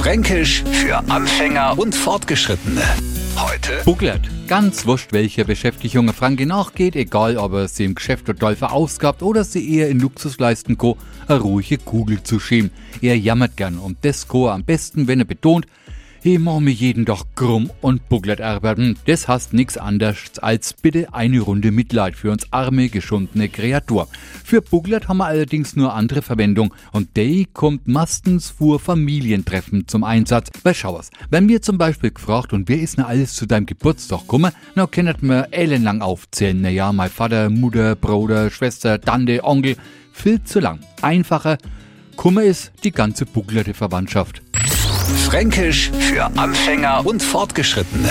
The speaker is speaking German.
Fränkisch für Anfänger und Fortgeschrittene. Heute Buglert. Ganz wurscht, welcher Beschäftigung eine Franke nachgeht, egal ob er sie im Geschäft total verausgabt oder sie eher in Luxus leisten kann, eine ruhige Kugel zu schämen. Er jammert gern und das er am besten, wenn er betont, ich mach mich jeden Tag krumm und buglert arbeiten. Das heißt nix anderes als bitte eine Runde Mitleid für uns arme, geschundene Kreatur. Für buglert haben wir allerdings nur andere Verwendung und die kommt meistens vor Familientreffen zum Einsatz. Bei Schauers, wenn mir zum Beispiel gefragt und wer ist denn alles zu deinem Geburtstag gekommen, na kennt mir ellenlang aufzählen. Naja, mein Vater, Mutter, Bruder, Schwester, Tante, Onkel. Viel zu lang. Einfacher. Kummer ist die ganze buglerte Verwandtschaft. Fränkisch für Anfänger und Fortgeschrittene.